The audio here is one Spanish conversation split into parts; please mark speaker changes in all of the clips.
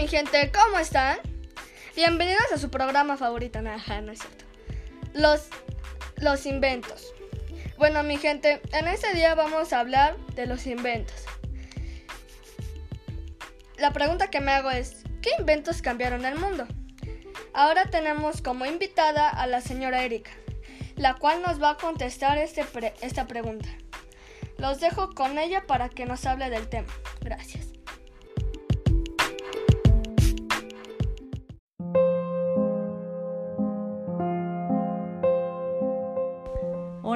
Speaker 1: mi gente, ¿cómo están? Bienvenidos a su programa favorito, nada, no es cierto. Los, los inventos. Bueno, mi gente, en este día vamos a hablar de los inventos. La pregunta que me hago es, ¿qué inventos cambiaron el mundo? Ahora tenemos como invitada a la señora Erika, la cual nos va a contestar este esta pregunta. Los dejo con ella para que nos hable del tema. Gracias.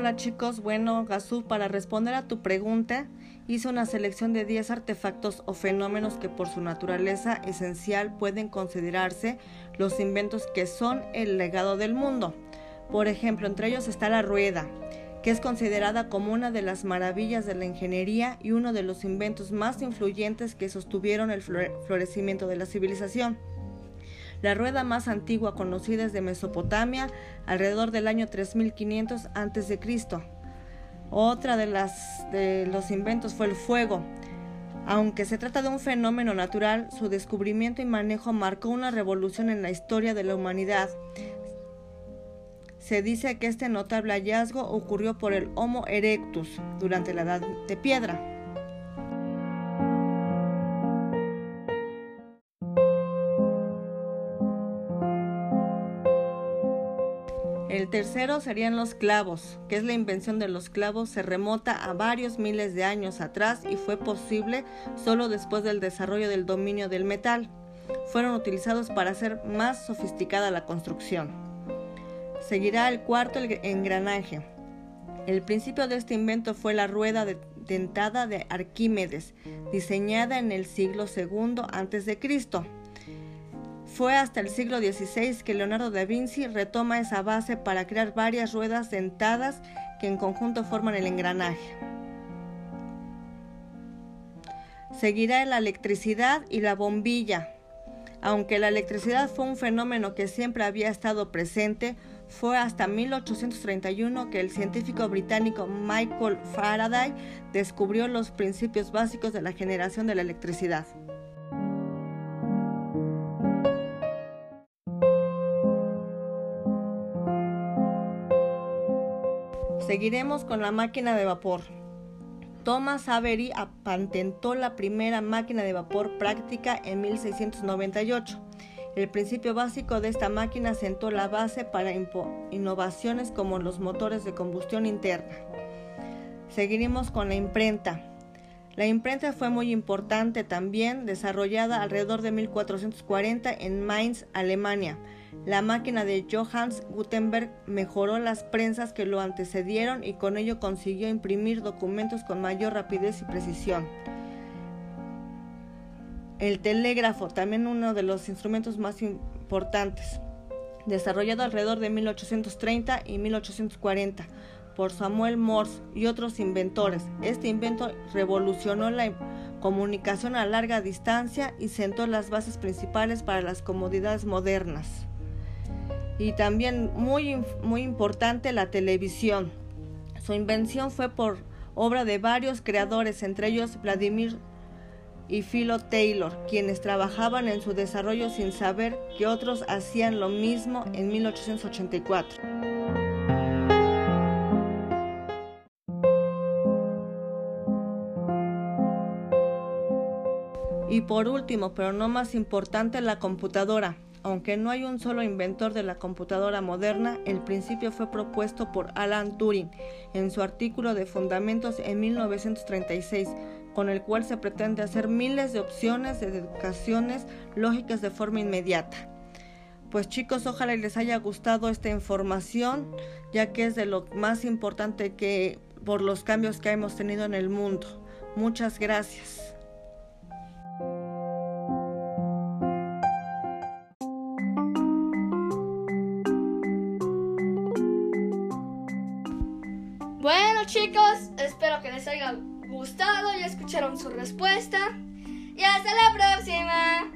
Speaker 2: Hola chicos, bueno, Gazú, para responder a tu pregunta, hice una selección de 10 artefactos o fenómenos que por su naturaleza esencial pueden considerarse los inventos que son el legado del mundo. Por ejemplo, entre ellos está la rueda, que es considerada como una de las maravillas de la ingeniería y uno de los inventos más influyentes que sostuvieron el florecimiento de la civilización. La rueda más antigua conocida es de Mesopotamia, alrededor del año 3500 a.C. Otra de, las, de los inventos fue el fuego. Aunque se trata de un fenómeno natural, su descubrimiento y manejo marcó una revolución en la historia de la humanidad. Se dice que este notable hallazgo ocurrió por el Homo erectus durante la Edad de Piedra. El tercero serían los clavos, que es la invención de los clavos, se remota a varios miles de años atrás y fue posible solo después del desarrollo del dominio del metal. Fueron utilizados para hacer más sofisticada la construcción. Seguirá el cuarto el engranaje. El principio de este invento fue la rueda dentada de Arquímedes, diseñada en el siglo II a.C. Fue hasta el siglo XVI que Leonardo da Vinci retoma esa base para crear varias ruedas dentadas que en conjunto forman el engranaje. Seguirá la electricidad y la bombilla. Aunque la electricidad fue un fenómeno que siempre había estado presente, fue hasta 1831 que el científico británico Michael Faraday descubrió los principios básicos de la generación de la electricidad. Seguiremos con la máquina de vapor. Thomas Avery patentó la primera máquina de vapor práctica en 1698. El principio básico de esta máquina sentó la base para innovaciones como los motores de combustión interna. Seguiremos con la imprenta. La imprenta fue muy importante también, desarrollada alrededor de 1440 en Mainz, Alemania. La máquina de Johannes Gutenberg mejoró las prensas que lo antecedieron y con ello consiguió imprimir documentos con mayor rapidez y precisión. El telégrafo, también uno de los instrumentos más importantes, desarrollado alrededor de 1830 y 1840 por Samuel Morse y otros inventores. Este invento revolucionó la comunicación a larga distancia y sentó las bases principales para las comodidades modernas. Y también muy, muy importante la televisión. Su invención fue por obra de varios creadores, entre ellos Vladimir y Philo Taylor, quienes trabajaban en su desarrollo sin saber que otros hacían lo mismo en 1884. Y por último, pero no más importante, la computadora. Aunque no hay un solo inventor de la computadora moderna, el principio fue propuesto por Alan Turing en su artículo de Fundamentos en 1936, con el cual se pretende hacer miles de opciones de educaciones lógicas de forma inmediata. Pues chicos, ojalá les haya gustado esta información, ya que es de lo más importante que por los cambios que hemos tenido en el mundo. Muchas gracias.
Speaker 1: Bueno chicos, espero que les haya gustado y escucharon su respuesta. Y hasta la próxima.